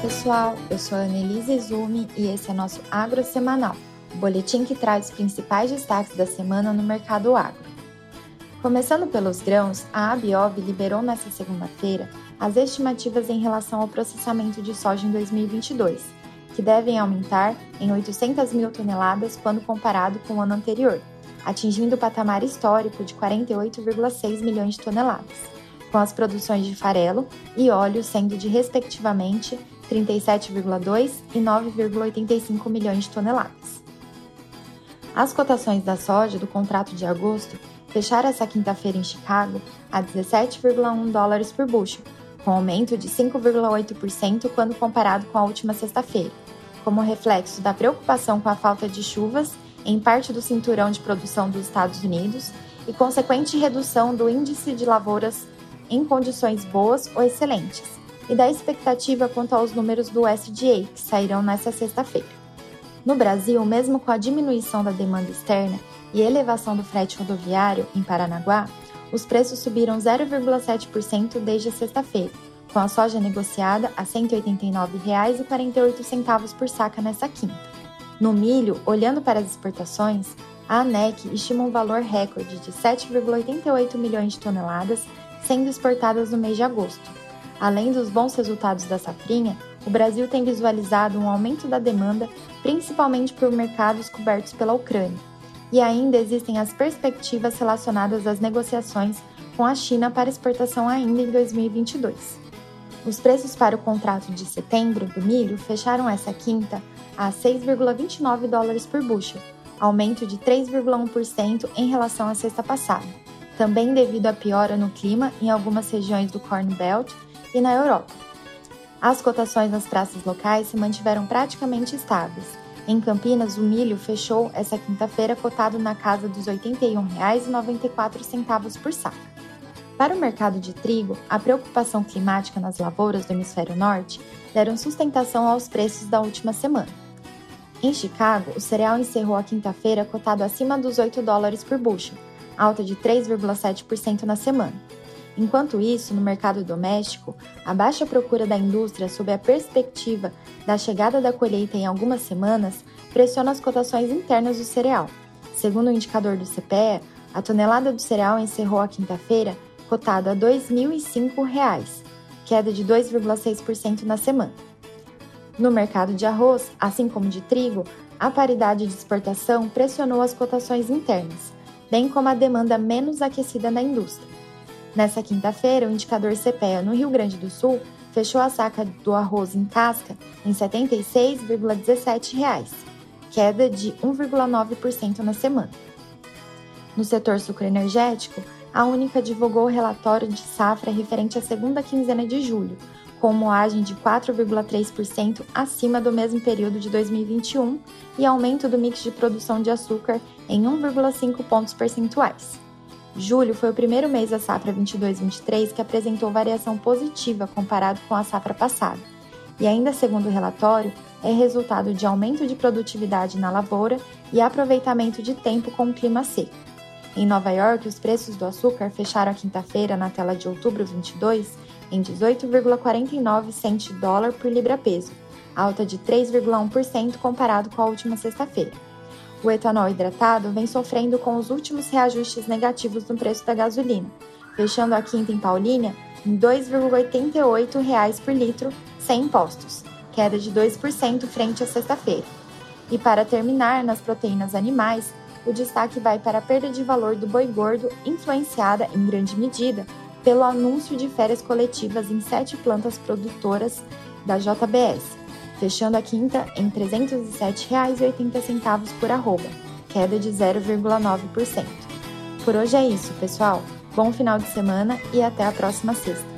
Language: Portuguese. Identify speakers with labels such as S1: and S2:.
S1: pessoal, eu sou a Annelise Izumi e esse é nosso Agro Semanal, o boletim que traz os principais destaques da semana no mercado agro. Começando pelos grãos, a Abiob liberou nesta segunda-feira as estimativas em relação ao processamento de soja em 2022, que devem aumentar em 800 mil toneladas quando comparado com o ano anterior, atingindo o patamar histórico de 48,6 milhões de toneladas com as produções de farelo e óleo sendo de respectivamente 37,2 e 9,85 milhões de toneladas. As cotações da soja do contrato de agosto fecharam essa quinta-feira em Chicago a 17,1 dólares por bushel, com aumento de 5,8% quando comparado com a última sexta-feira, como reflexo da preocupação com a falta de chuvas em parte do cinturão de produção dos Estados Unidos e consequente redução do índice de lavouras em condições boas ou excelentes, e da expectativa quanto aos números do SDA, que sairão nesta sexta-feira. No Brasil, mesmo com a diminuição da demanda externa e elevação do frete rodoviário em Paranaguá, os preços subiram 0,7% desde sexta-feira, com a soja negociada a R$ 189,48 por saca nesta quinta. No milho, olhando para as exportações, a ANEC estima um valor recorde de 7,88 milhões de toneladas sendo exportadas no mês de agosto. Além dos bons resultados da safrinha, o Brasil tem visualizado um aumento da demanda, principalmente por mercados cobertos pela Ucrânia. E ainda existem as perspectivas relacionadas às negociações com a China para exportação ainda em 2022. Os preços para o contrato de setembro do milho fecharam essa quinta a 6,29 dólares por bushel, aumento de 3,1% em relação à sexta passada também devido à piora no clima em algumas regiões do Corn Belt e na Europa. As cotações nas praças locais se mantiveram praticamente estáveis. Em Campinas, o milho fechou essa quinta-feira cotado na casa dos R$ 81,94 por saca. Para o mercado de trigo, a preocupação climática nas lavouras do hemisfério norte deram sustentação aos preços da última semana. Em Chicago, o cereal encerrou a quinta-feira cotado acima dos 8 dólares por bushel, alta de 3,7% na semana. Enquanto isso, no mercado doméstico, a baixa procura da indústria sob a perspectiva da chegada da colheita em algumas semanas pressiona as cotações internas do cereal. Segundo o indicador do CPEA, a tonelada do cereal encerrou a quinta-feira cotada a R$ 2.005, queda de 2,6% na semana. No mercado de arroz, assim como de trigo, a paridade de exportação pressionou as cotações internas, bem como a demanda menos aquecida na indústria. Nessa quinta-feira, o indicador CPEA no Rio Grande do Sul fechou a saca do arroz em casca em R$ 76,17, queda de 1,9% na semana. No setor sucroenergético, a Única divulgou o relatório de safra referente à segunda quinzena de julho, com moagem de 4,3% acima do mesmo período de 2021 e aumento do mix de produção de açúcar em 1,5 pontos percentuais. Julho foi o primeiro mês da safra 22-23 que apresentou variação positiva comparado com a safra passada, e ainda segundo o relatório, é resultado de aumento de produtividade na lavoura e aproveitamento de tempo com o clima seco. Em Nova York, os preços do açúcar fecharam a quinta-feira na tela de outubro 22 em 18,49 cent dólar por libra-peso, alta de 3,1% comparado com a última sexta-feira. O etanol hidratado vem sofrendo com os últimos reajustes negativos no preço da gasolina, fechando a quinta em Paulínia em R$ 2,88 por litro, sem impostos, queda de 2% frente à sexta-feira. E para terminar, nas proteínas animais, o destaque vai para a perda de valor do boi gordo, influenciada, em grande medida, pelo anúncio de férias coletivas em sete plantas produtoras da JBS, fechando a quinta em R$ 307,80 por arroba, queda de 0,9%. Por hoje é isso, pessoal. Bom final de semana e até a próxima sexta.